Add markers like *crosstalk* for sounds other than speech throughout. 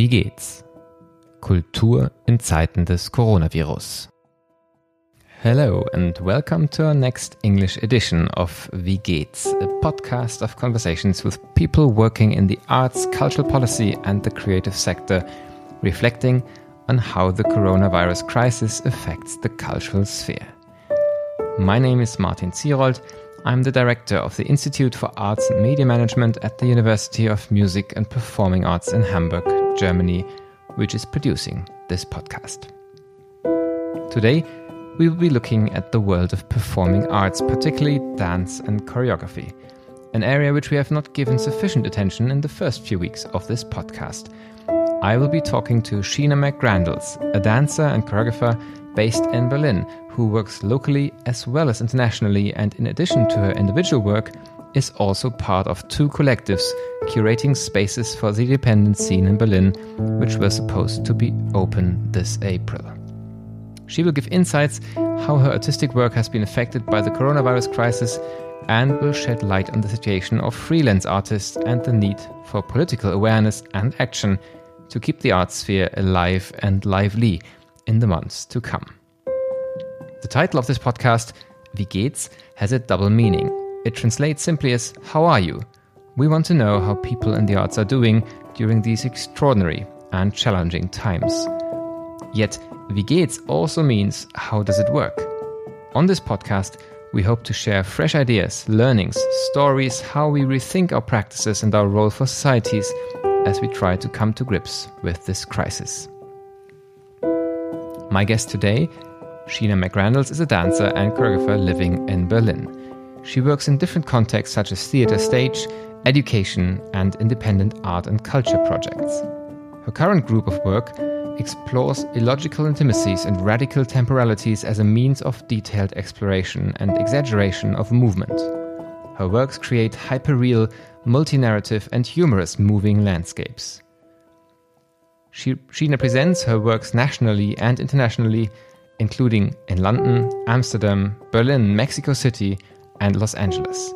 Wie geht's? Kultur in Zeiten des Coronavirus. Hello and welcome to our next English edition of Wie geht's, a podcast of conversations with people working in the arts, cultural policy, and the creative sector, reflecting on how the coronavirus crisis affects the cultural sphere. My name is Martin Zierold. I'm the director of the Institute for Arts and Media Management at the University of Music and Performing Arts in Hamburg, Germany, which is producing this podcast. Today, we will be looking at the world of performing arts, particularly dance and choreography, an area which we have not given sufficient attention in the first few weeks of this podcast. I will be talking to Sheena McGrandles, a dancer and choreographer based in Berlin, who works locally as well as internationally, and in addition to her individual work, is also part of two collectives curating spaces for the independent scene in Berlin, which were supposed to be open this April. She will give insights how her artistic work has been affected by the coronavirus crisis and will shed light on the situation of freelance artists and the need for political awareness and action to keep the art sphere alive and lively in the months to come. The title of this podcast, Wie geht's, has a double meaning. It translates simply as How are you? We want to know how people in the arts are doing during these extraordinary and challenging times. Yet, Wie geht's also means How does it work? On this podcast, we hope to share fresh ideas, learnings, stories, how we rethink our practices and our role for societies as we try to come to grips with this crisis. My guest today, Sheena McGrandles, is a dancer and choreographer living in Berlin. She works in different contexts such as theatre stage, education, and independent art and culture projects. Her current group of work explores illogical intimacies and radical temporalities as a means of detailed exploration and exaggeration of movement. Her works create hyperreal, multi-narrative, and humorous moving landscapes. She, Sheena presents her works nationally and internationally, including in London, Amsterdam, Berlin, Mexico City, and Los Angeles.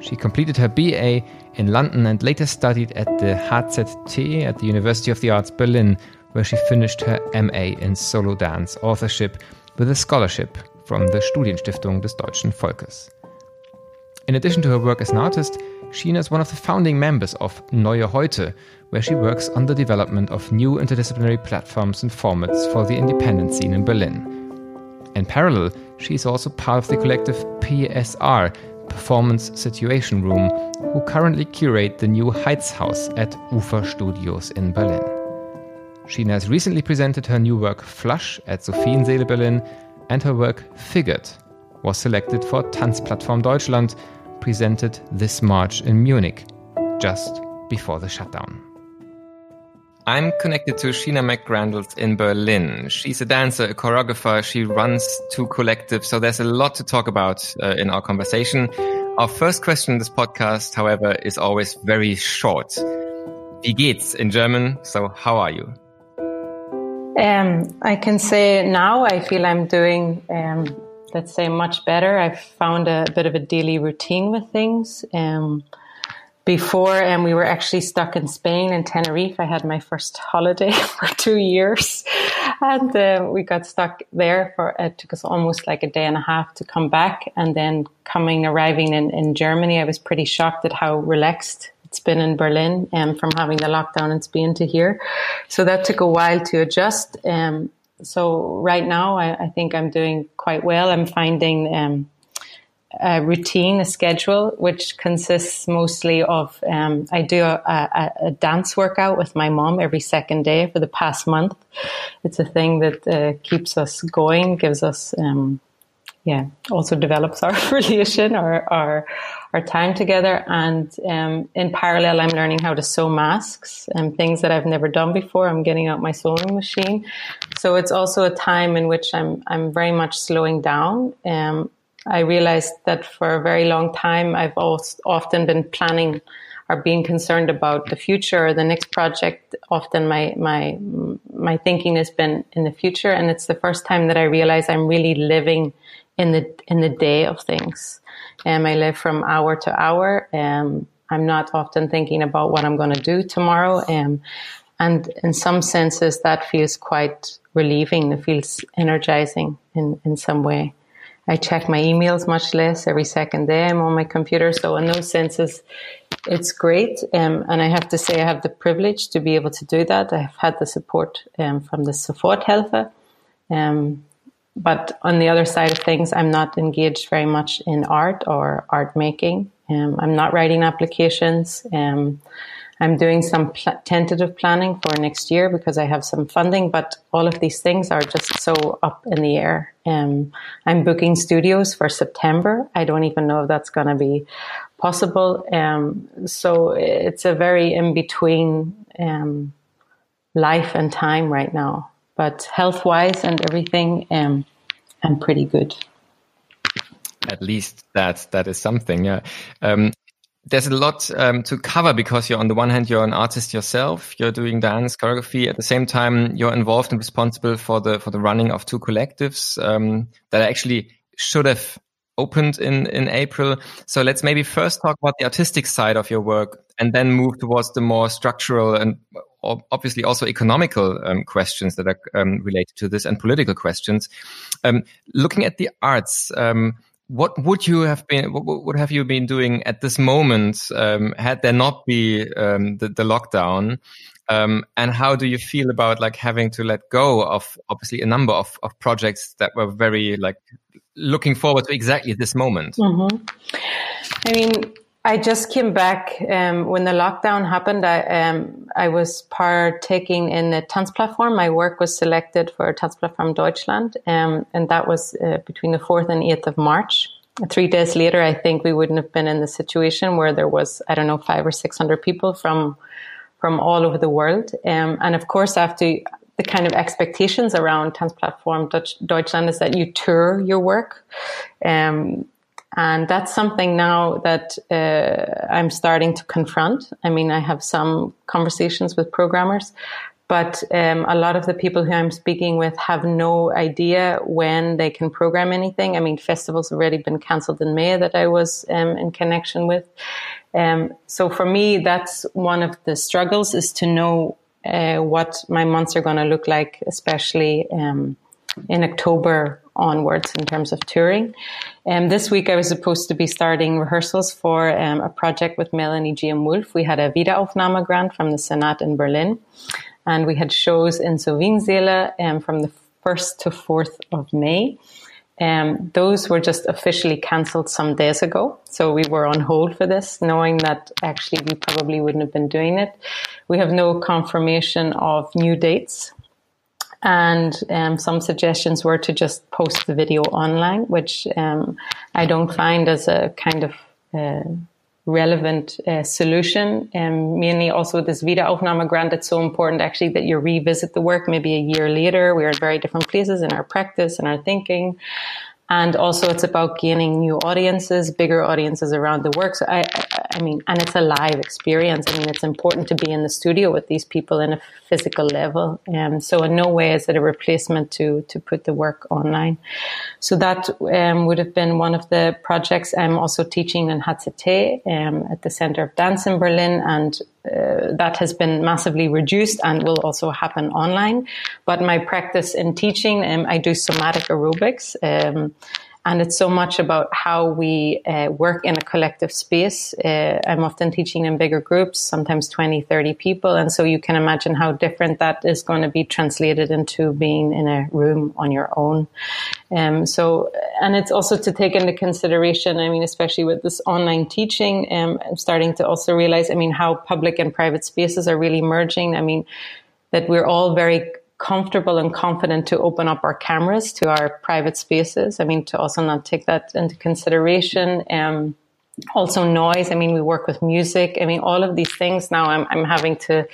She completed her BA in London and later studied at the HZT at the University of the Arts Berlin, where she finished her MA in solo dance authorship with a scholarship from the Studienstiftung des Deutschen Volkes. In addition to her work as an artist, Sheena is one of the founding members of Neue Heute, where she works on the development of new interdisciplinary platforms and formats for the independent scene in Berlin. In parallel, she is also part of the collective PSR, Performance Situation Room, who currently curate the new Heizhaus at Ufer Studios in Berlin. Sheena has recently presented her new work Flush at Sophiensaele Berlin, and her work Figured was selected for Tanzplattform Deutschland, presented this March in Munich, just before the shutdown. I'm connected to Sheena McGrandles in Berlin. She's a dancer, a choreographer. She runs two collectives. So there's a lot to talk about uh, in our conversation. Our first question in this podcast, however, is always very short. Wie geht's in German? So how are you? Um, I can say now I feel I'm doing, um, let's say, much better. I've found a bit of a daily routine with things. Um, before and we were actually stuck in Spain in Tenerife. I had my first holiday *laughs* for two years and uh, we got stuck there for, it took us almost like a day and a half to come back. And then coming, arriving in, in Germany, I was pretty shocked at how relaxed it's been in Berlin and um, from having the lockdown in Spain to here. So that took a while to adjust. Um, so right now I, I, think I'm doing quite well. I'm finding, um, a routine, a schedule, which consists mostly of um, I do a, a, a, dance workout with my mom every second day for the past month. It's a thing that uh, keeps us going, gives us, um, yeah, also develops our *laughs* relation, our our, our time together. And um, in parallel, I'm learning how to sew masks and things that I've never done before. I'm getting out my sewing machine, so it's also a time in which I'm I'm very much slowing down. Um, I realized that for a very long time, I've often been planning or being concerned about the future or the next project. Often my, my, my thinking has been in the future. And it's the first time that I realize I'm really living in the, in the day of things. And I live from hour to hour. And I'm not often thinking about what I'm going to do tomorrow. And and in some senses, that feels quite relieving. It feels energizing in, in some way. I check my emails much less every second day. I'm on my computer. So in those senses, it's great. Um, and I have to say, I have the privilege to be able to do that. I've had the support um, from the Soforthilfe. Um, but on the other side of things, I'm not engaged very much in art or art making. Um, I'm not writing applications. I'm doing some pl- tentative planning for next year because I have some funding, but all of these things are just so up in the air. Um, I'm booking studios for September. I don't even know if that's going to be possible. Um, so it's a very in between um, life and time right now. But health wise and everything, um, I'm pretty good at least that that is something. Yeah. Um, there's a lot um, to cover because you're on the one hand you're an artist yourself you're doing dance choreography. At the same time you're involved and responsible for the for the running of two collectives um, that actually should have opened in in April. So let's maybe first talk about the artistic side of your work and then move towards the more structural and obviously also economical um, questions that are um, related to this and political questions. Um, looking at the arts um, what would you have been what have you been doing at this moment um, had there not be um, the, the, lockdown um, and how do you feel about like having to let go of obviously a number of, of projects that were very like looking forward to exactly this moment mm -hmm. i mean I just came back um, when the lockdown happened. I um, I was partaking in the Tanzplattform. My work was selected for Tanzplattform Deutschland, um, and that was uh, between the fourth and eighth of March. Three days later, I think we wouldn't have been in the situation where there was I don't know five or six hundred people from from all over the world, um, and of course after the kind of expectations around Tanzplattform Deutschland is that you tour your work. Um, and that's something now that uh, I'm starting to confront. I mean, I have some conversations with programmers, but um, a lot of the people who I'm speaking with have no idea when they can program anything. I mean, festivals have already been cancelled in May that I was um, in connection with. Um, so for me, that's one of the struggles is to know uh, what my months are going to look like, especially um, in October onwards in terms of touring. Um, this week I was supposed to be starting rehearsals for um, a project with Melanie Jame Wolf. We had a Wiederaufnahme grant from the Senat in Berlin, and we had shows in Sophiensaele um, from the 1st to 4th of May. Um, those were just officially cancelled some days ago. So we were on hold for this, knowing that actually we probably wouldn't have been doing it. We have no confirmation of new dates and um, some suggestions were to just post the video online, which um, I don't find as a kind of uh, relevant uh, solution. Um, mainly also this Wiederaufnahme grant, it's so important actually that you revisit the work maybe a year later. We are at very different places in our practice and our thinking. And also it's about gaining new audiences, bigger audiences around the work. So I, I mean, and it's a live experience. I mean, it's important to be in the studio with these people in a physical level. Um, so in no way is it a replacement to to put the work online. So that um, would have been one of the projects. I'm also teaching in HZT um, at the Center of Dance in Berlin, and uh, that has been massively reduced and will also happen online. But my practice in teaching, um, I do somatic aerobics. Um, and it's so much about how we uh, work in a collective space. Uh, I'm often teaching in bigger groups, sometimes 20, 30 people. And so you can imagine how different that is going to be translated into being in a room on your own. Um, so, and it's also to take into consideration, I mean, especially with this online teaching, um, I'm starting to also realize, I mean, how public and private spaces are really merging. I mean, that we're all very comfortable and confident to open up our cameras to our private spaces. I mean, to also not take that into consideration. Um, also noise. I mean, we work with music. I mean, all of these things now I'm, I'm having to,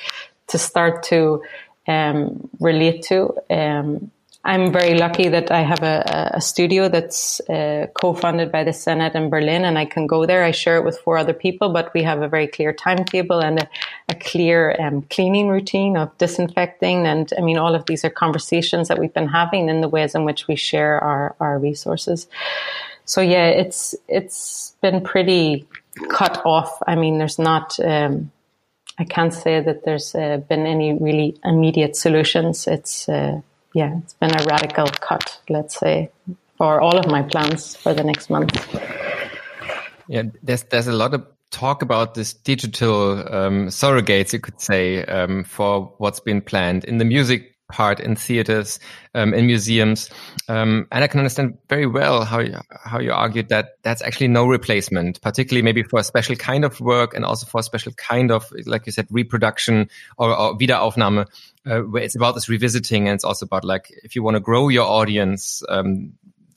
to start to, um, relate to. Um, I'm very lucky that I have a, a studio that's uh, co-funded by the Senate in Berlin, and I can go there. I share it with four other people, but we have a very clear timetable and a, a clear um, cleaning routine of disinfecting. And I mean, all of these are conversations that we've been having in the ways in which we share our, our resources. So yeah, it's it's been pretty cut off. I mean, there's not. Um, I can't say that there's uh, been any really immediate solutions. It's uh, yeah, it's been a radical cut, let's say, for all of my plans for the next month. Yeah, there's there's a lot of talk about this digital um, surrogates, you could say, um, for what's been planned in the music part in theaters, um, in museums, um, and I can understand very well how you, how you argued that that's actually no replacement, particularly maybe for a special kind of work and also for a special kind of, like you said, reproduction or, or Wiederaufnahme, uh, where it's about this revisiting and it's also about like if you want to grow your audience. Um,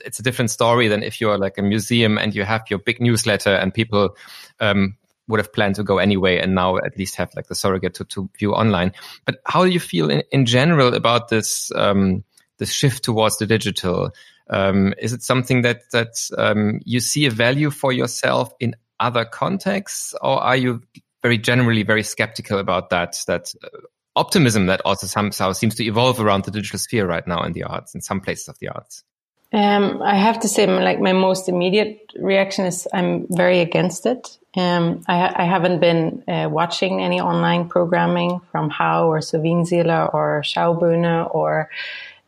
it's a different story than if you're like a museum and you have your big newsletter and people um, would have planned to go anyway and now at least have like the surrogate to, to view online. But how do you feel in, in general about this um, this shift towards the digital? Um, is it something that that um, you see a value for yourself in other contexts, or are you very generally very skeptical about that that uh, optimism that also somehow seems to evolve around the digital sphere right now in the arts in some places of the arts? Um, I have to say, like my most immediate reaction is I'm very against it. Um, I, I, haven't been uh, watching any online programming from HAU or Sophiensaele or Schaubühne or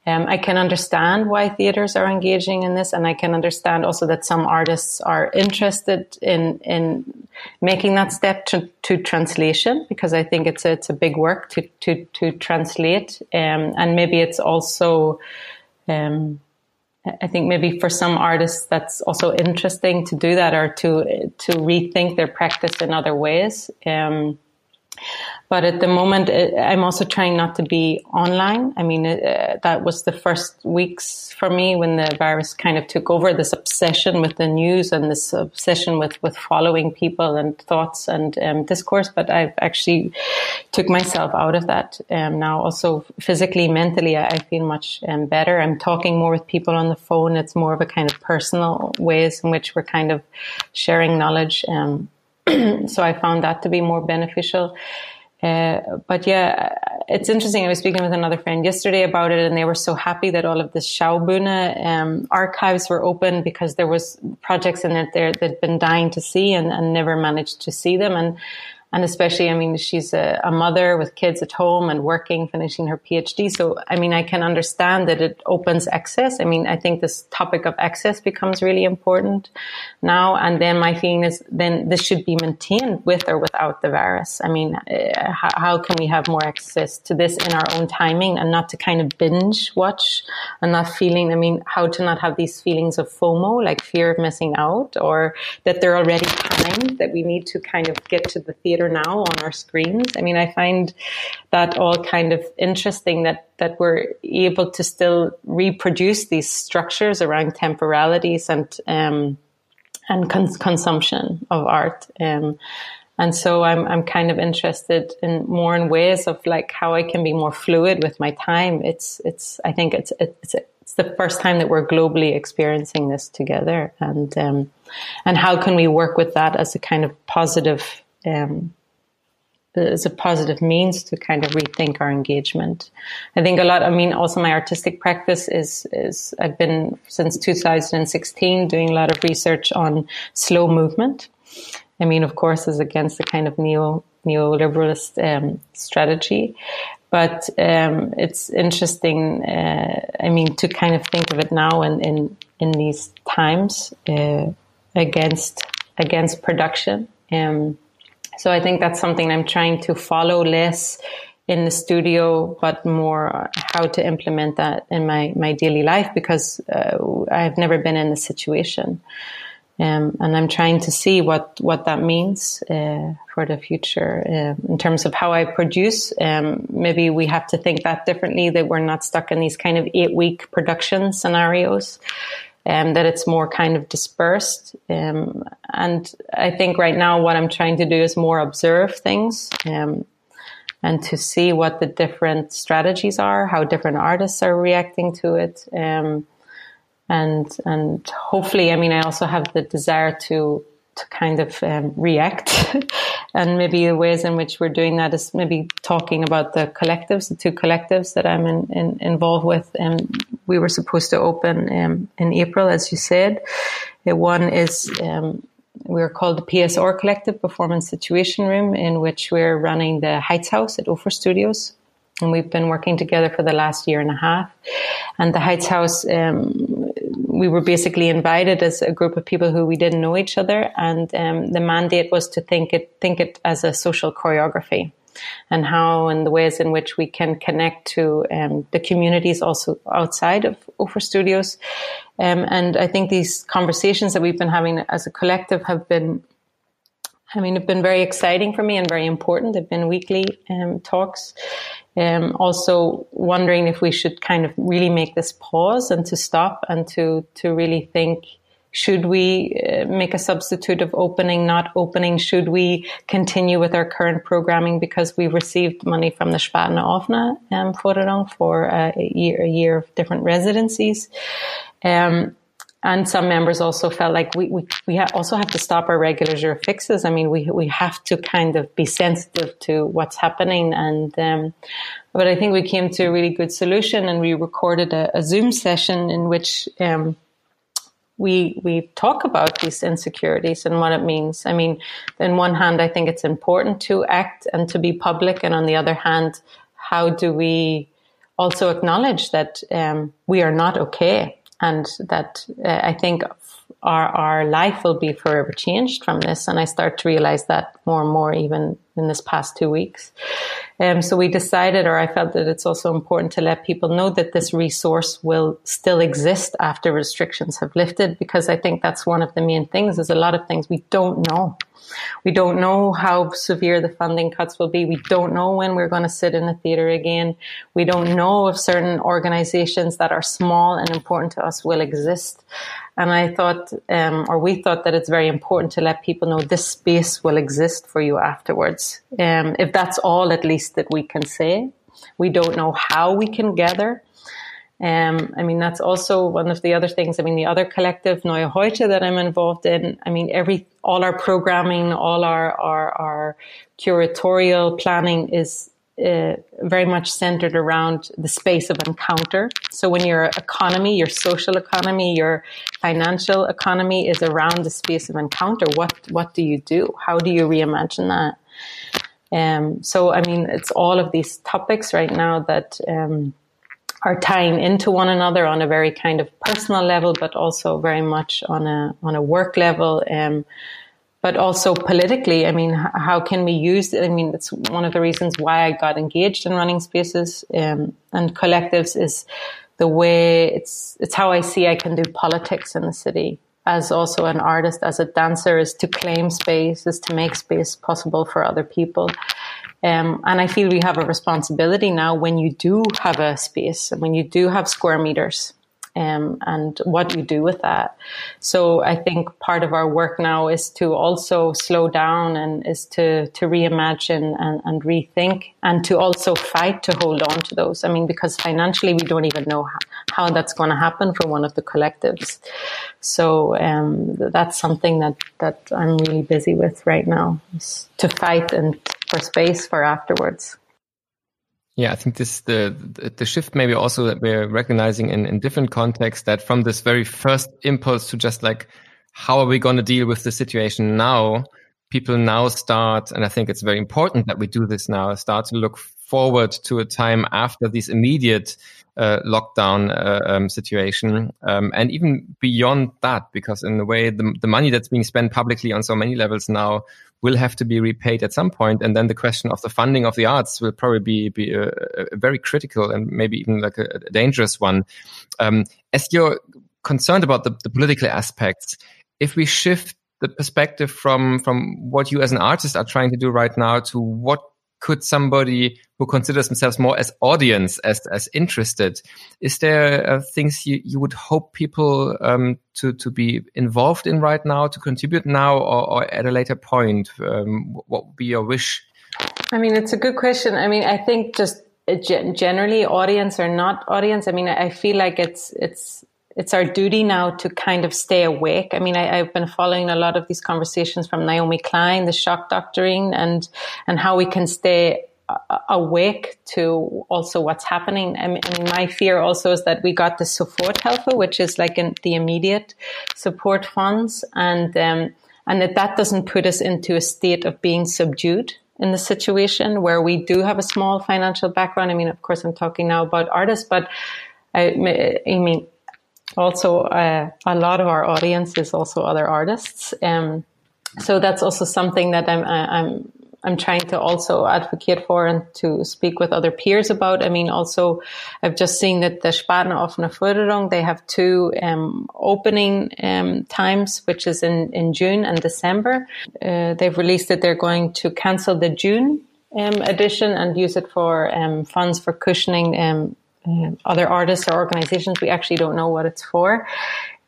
um, I can understand why theaters are engaging in this, and I can understand also that some artists are interested in in making that step to, to translation because I think it's a, it's a big work to to to translate, um, and maybe it's also um, I think maybe for some artists that's also interesting to do that or to to rethink their practice in other ways. Um, but at the moment, uh, I'm also trying not to be online. I mean, uh, that was the first weeks for me when the virus kind of took over this obsession with the news and this obsession with, with following people and thoughts and um, discourse. But I've actually took myself out of that um, now. Also, physically, mentally, I, I feel much um, better. I'm talking more with people on the phone. It's more of a kind of personal ways in which we're kind of sharing knowledge. Um, *clears throat* so I found that to be more beneficial. Uh, but yeah, it's interesting. I was speaking with another friend yesterday about it, and they were so happy that all of the Schaubühne um, archives were open because there was projects in it there that had been dying to see and, and never managed to see them. And and especially, I mean, she's a, a, mother with kids at home and working, finishing her PhD. So, I mean, I can understand that it opens access. I mean, I think this topic of access becomes really important now. And then my feeling is then this should be maintained with or without the virus. I mean, uh, how, how, can we have more access to this in our own timing and not to kind of binge watch and not feeling, I mean, how to not have these feelings of FOMO, like fear of missing out or that they're already timed, that we need to kind of get to the theater now on our screens. I mean, I find that all kind of interesting that that we're able to still reproduce these structures around temporalities and um, and cons- consumption of art. Um, and so I'm I'm kind of interested in more in ways of like how I can be more fluid with my time. It's it's I think it's it's it's the first time that we're globally experiencing this together, and um, and how can we work with that as a kind of positive um, a positive means to kind of rethink our engagement. I think a lot. I mean, also my artistic practice is is I've been since 2016 doing a lot of research on slow movement. I mean, of course, is against the kind of neo neoliberalist um, strategy, but um, it's interesting. Uh, I mean, to kind of think of it now in in, in these times uh, against against production. Um, so I think that's something I'm trying to follow less in the studio, but more how to implement that in my, my daily life because uh, I've never been in the situation. Um, and I'm trying to see what, what that means uh, for the future uh, in terms of how I produce. Um, maybe we have to think that differently, that we're not stuck in these kind of eight week production scenarios um, that it's more kind of dispersed. Um, and I think right now what I'm trying to do is more observe things um, and to see what the different strategies are, how different artists are reacting to it. Um, and and hopefully, I mean, I also have the desire to to kind of um, react. *laughs* and maybe the ways in which we're doing that is maybe talking about the collectives, the two collectives that I'm in, in, involved with. And we were supposed to open um, in April, as you said. one is um, we're called the PSR Collective Performance Situation Room, in which we're running the Heizhaus at Ufer Studios. And we've been working together for the last year and a half. And the Heizhaus, um, we were basically invited as a group of people who we didn't know each other. And um, the mandate was to think it, think it as a social choreography and how and the ways in which we can connect to um, the communities also outside of Ufer Studios. Um, and I think these conversations that we've been having as a collective have been, I mean, have been very exciting for me and very important. They've been weekly um, talks. Um, also wondering if we should kind of really make this pause and to stop and to to really think should we uh, make a substitute of opening, not opening? Should we continue with our current programming because we received money from the Spartenoffene um, for a, year, a year of different residencies? Um, and some members also felt like we, we, we ha- also have to stop our regular jour fixes. I mean, we, we have to kind of be sensitive to what's happening. And, um, but I think we came to a really good solution and we recorded a, a Zoom session in which, um, we we talk about these insecurities and what it means. I mean, on one hand, I think it's important to act and to be public, and on the other hand, how do we also acknowledge that um, we are not okay, and that uh, I think our our life will be forever changed from this. And I start to realize that more and more, even in this past two weeks. Um, so we decided, or I felt that it's also important to let people know that this resource will still exist after restrictions have lifted, because I think that's one of the main things. Is a lot of things we don't know. We don't know how severe the funding cuts will be. We don't know when we're going to sit in a theater again. We don't know if certain organizations that are small and important to us will exist. And I thought, um, or we thought that it's very important to let people know this space will exist for you afterwards. Um, if that's all, at least that we can say. We don't know how we can gather. Um, I mean, that's also one of the other things. I mean, the other collective, Neue Heute, that I'm involved in. I mean, every, all our programming, all our, our, our curatorial planning is uh, very much centered around the space of encounter. So when your economy, your social economy, your financial economy is around the space of encounter, what, what do you do? How do you reimagine that? Um, so, I mean, it's all of these topics right now that, um, are tying into one another on a very kind of personal level, but also very much on a on a work level. Um, but also politically, I mean, how can we use? I mean, it's one of the reasons why I got engaged in running spaces um, and collectives is the way it's it's how I see I can do politics in the city as also an artist, as a dancer, is to claim space, is to make space possible for other people. Um, and I feel we have a responsibility now when you do have a space and when you do have square meters um, and what you do with that. So I think part of our work now is to also slow down and is to, to reimagine and, and rethink and to also fight to hold on to those. I mean, because financially we don't even know how, how that's going to happen for one of the collectives. So um, that's something that, that I'm really busy with right now to fight and for space for afterwards. Yeah, I think this the the shift maybe also that we're recognizing in, in different contexts that from this very first impulse to just like how are we going to deal with the situation now, people now start, and I think it's very important that we do this now, start to look forward to a time after this immediate uh, lockdown uh, um, situation, um, and even beyond that, because in a way, the, the money that's being spent publicly on so many levels now will have to be repaid at some point, and then the question of the funding of the arts will probably be be a, a very critical and maybe even like a, a dangerous one. Um, as you're concerned about the, the political aspects, if we shift the perspective from from what you as an artist are trying to do right now to what could somebody who considers themselves more as audience, as as interested, is there uh, things you, you would hope people um, to to be involved in right now, to contribute now, or, or at a later point? Um, what would be your wish? I mean, it's a good question. I mean, I think just uh, generally, audience or not audience. I mean, I feel like it's it's it's our duty now to kind of stay awake. I mean, I, have been following a lot of these conversations from Naomi Klein, the shock doctrine, and and how we can stay awake to also what's happening. I mean, my fear also is that we got the Soforthilfe, which is like in the immediate support funds, and um, and that that doesn't put us into a state of being subdued in the situation where we do have a small financial background. I mean, of course, I'm talking now about artists, but I, I mean, also uh, a lot of our audience is also other artists. Um, so that's also something that I'm, I'm I'm trying to also advocate for and to speak with other peers about. I mean, also, I've just seen that the Spartenoffene Förderung, they have two um, opening um, times, which is in, in June and December. Uh, they've released that they're going to cancel the June um, edition and use it for um, funds for cushioning um, other artists or organizations. We actually don't know what it's for.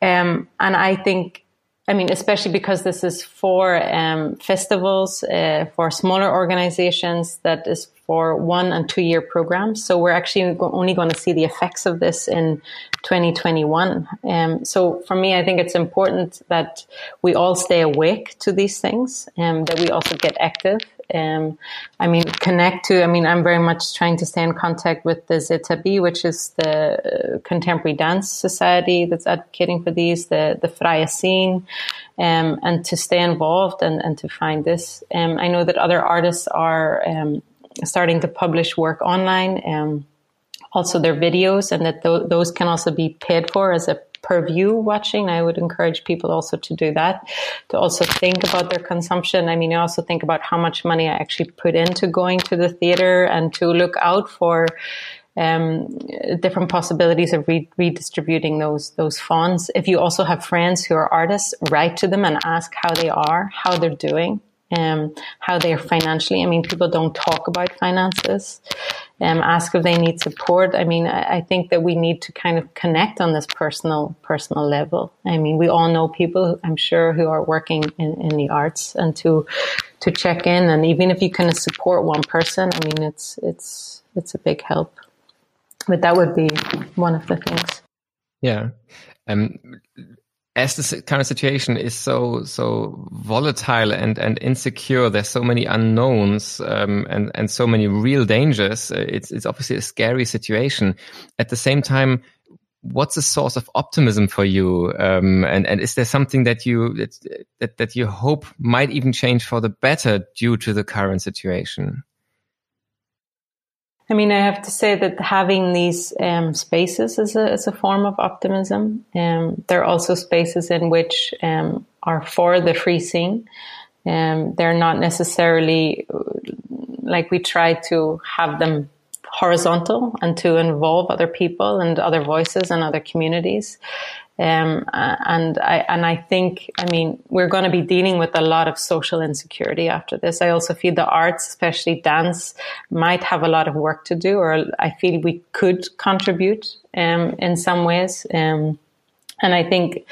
Um, and I think I mean, especially because this is for um, festivals, uh, for smaller organizations, that is for one and two year programs. So we're actually only going to see the effects of this in 2021. Um, so for me, I think it's important that we all stay awake to these things and um, that we also get active um, I mean, connect to, I mean, I'm very much trying to stay in contact with the ZTB, which is the uh, Contemporary Dance Society that's advocating for these, the, the Freie Szene, um, and to stay involved and, and to find this. Um, I know that other artists are um, starting to publish work online, um, also their videos, and that th- those can also be paid for as a per view watching. I would encourage people also to do that, to also think about their consumption. I mean, I also think about how much money I actually put into going to the theater and to look out for um, different possibilities of re- redistributing those those funds. If you also have friends who are artists, write to them and ask how they are, how they're doing um, how they are financially. I mean, people don't talk about finances. Um, ask if they need support. I mean, I, I, think that we need to kind of connect on this personal personal level. I mean, we all know people, I'm sure, who are working in, in the arts, and to to check in, and even if you can support one person, I mean, it's it's it's a big help. But that would be one of the things. Yeah. Um, as the current situation is so so volatile and and insecure, there's so many unknowns um, and and so many real dangers. Uh, it's it's obviously a scary situation. At the same time, what's a source of optimism for you? Um, and and is there something that you that that you hope might even change for the better due to the current situation? I mean, I have to say that having these um, spaces is a, is a form of optimism. Um, there are also spaces in which um, are for the free scene. Um, they're not necessarily like we try to have them horizontal and to involve other people and other voices and other communities. Um, and I and I think I mean we're going to be dealing with a lot of social insecurity after this. I also feel the arts, especially dance, might have a lot of work to do, or I feel we could contribute um, in some ways. Um, and I think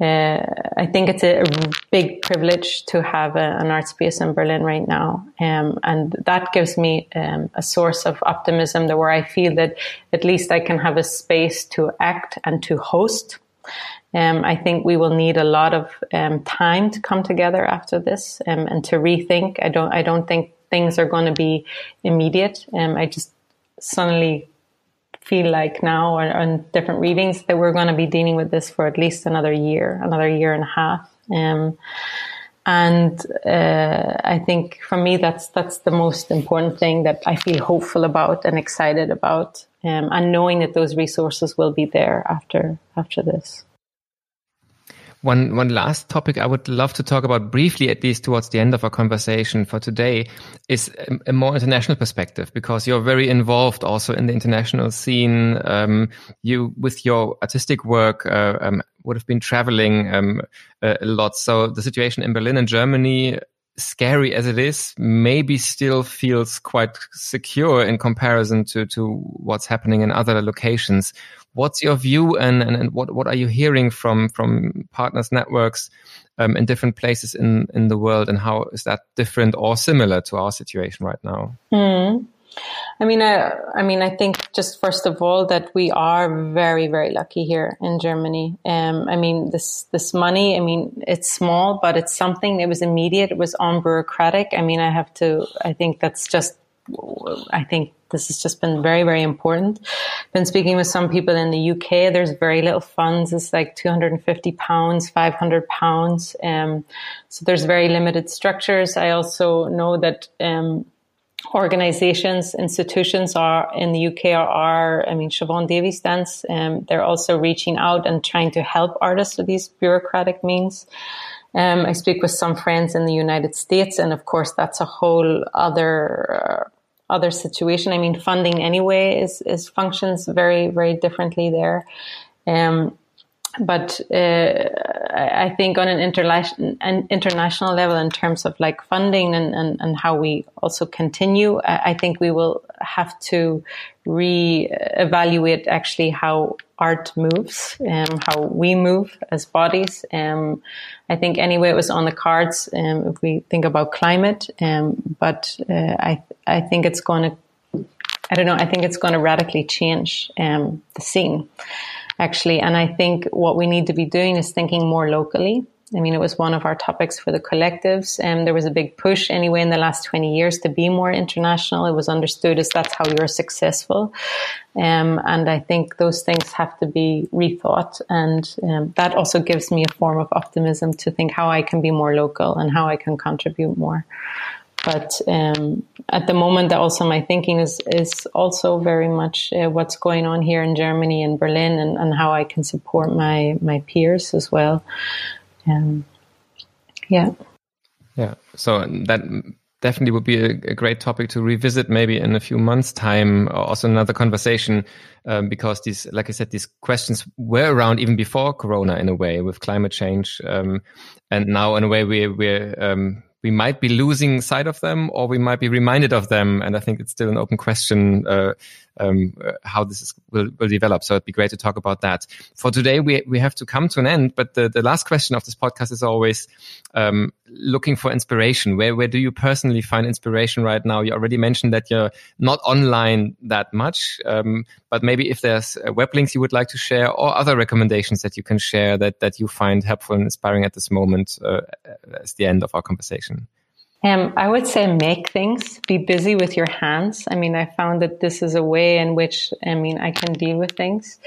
uh, I think it's a big privilege to have a, an art space in Berlin right now, um, and that gives me um, a source of optimism. The where I feel that at least I can have a space to act and to host um, I think we will need a lot of um, time to come together after this um, and to rethink. I don't. I don't think things are going to be immediate. Um, I just suddenly feel like now, on different readings, that we're going to be dealing with this for at least another year, another year and a half. And uh, I think for me, that's that's the most important thing that I feel hopeful about and excited about, um, and knowing that those resources will be there after after this. One one last topic I would love to talk about briefly, at least towards the end of our conversation for today, is a, a more international perspective because you're very involved also in the international scene. Um, you, with your artistic work, uh, um, would have been traveling um, a, a lot. So the situation in Berlin and Germany scary as it is, maybe still feels quite secure in comparison to, to what's happening in other locations. What's your view and, and, and what, what are you hearing from, from partners networks um, in different places in, in the world and how is that different or similar to our situation right now? Mm. I mean, I, I mean, I think just first of all that we are very, very lucky here in Germany. Um, I mean, this this money. I mean, it's small, but it's something. It was immediate. It was unbureaucratic. I mean, I have to. I think that's just. I think this has just been very, very important. Been speaking with some people in the UK. There's very little funds. It's like 250 pounds, 500 pounds. Um, so there's very limited structures. I also know that, um, organizations, institutions are in the UK are, are I mean, Siobhan Davies Dance, um, they're also reaching out and trying to help artists with these bureaucratic means. Um, I speak with some friends in the United States, and of course, that's a whole other uh, other situation. I mean, funding anyway is is functions very very differently there. Um, but uh, I think on an, interla- an international level, in terms of like funding and, and, and how we also continue, I think we will have to re-evaluate actually how art moves, um, how we move as bodies. Um, I think anyway it was on the cards um, if we think about climate, um, but uh, I I think it's going to I don't know I think it's going to radically change um, the scene actually. And I think what we need to be doing is thinking more locally. I mean, it was one of our topics for the collectives, and there was a big push anyway in the last 20 years to be more international. It was understood as that's how you're successful. Um, and I think those things have to be rethought. And um, that also gives me a form of optimism to think how I can be more local and how I can contribute more. But um, at the moment, also my thinking is is also very much uh, what's going on here in Germany and Berlin, and, and how I can support my my peers as well. Um, yeah. Yeah. So that definitely would be a, a, great topic to revisit maybe in a few months time also another conversation um, because these like i said these questions were around even before corona in a way with climate change um, and now in a way we, we're um, we might be losing sight of them or we might be reminded of them. And I think it's still an open question uh, um, uh, how this is, will, will develop. So it'd be great to talk about that. For today, we, we have to come to an end. But the, the last question of this podcast is always um, looking for inspiration. Where, where do you personally find inspiration right now? You already mentioned that you're not online that much, um, but maybe if there's uh, web links you would like to share or other recommendations that you can share that, that you find helpful and inspiring at this moment uh, as the end of our conversation. Um, I would say make things, be busy with your hands. I mean, I found that this is a way in which, I mean, I can deal with things.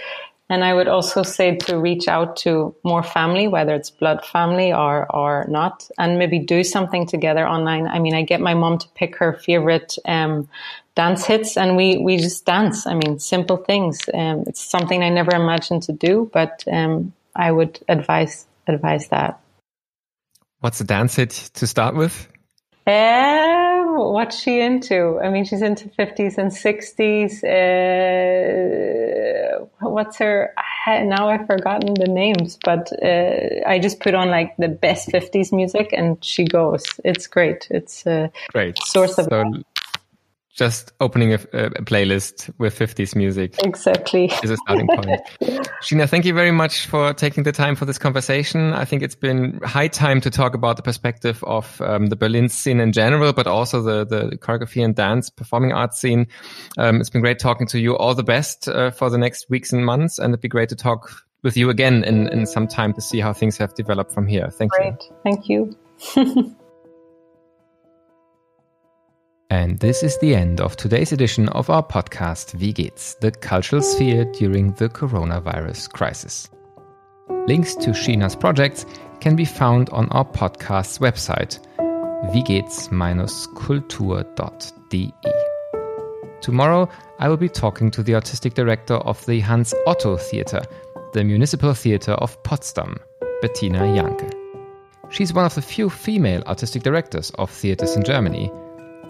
And I would also say to reach out to more family, whether it's blood family or, or not, and maybe do something together online. I mean, I get my mom to pick her favorite, um, dance hits and we, we just dance. I mean, simple things. Um, it's something I never imagined to do, but, um, I would advise, advise that. What's a dance hit to start with? Um, what's she into? I mean, she's into 50s and 60s. Uh, what's her? Now I've forgotten the names, but uh, I just put on like the best 50s music and she goes. It's great. It's a great source of. So just opening a, a, playlist with 50s music. Exactly. Is a starting *laughs* point. Sheena, thank you very much for taking the time for this conversation. I think it's been high time to talk about the perspective of um, the Berlin scene in general, but also the, the choreography and dance performing arts scene. Um, it's been great talking to you. All the best uh, for the next weeks and months. And it'd be great to talk with you again in, in some time to see how things have developed from here. Thank great. you. Thank you. *laughs* And this is the end of today's edition of our podcast, Wie geht's? The cultural sphere during the coronavirus crisis. Links to Sheena's projects can be found on our podcast's website, wiegeht's-kultur.de. Tomorrow, I will be talking to the artistic director of the Hans Otto Theatre, the municipal theatre of Potsdam, Bettina Jahnke. She's one of the few female artistic directors of theatres in Germany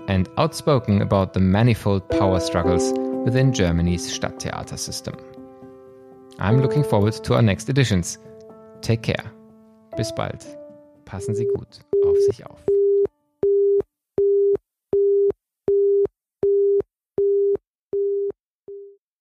and outspoken about the manifold power struggles within Germany's Stadttheater system. I'm looking forward to our next editions. Take care. Bis bald. Passen Sie gut auf sich auf.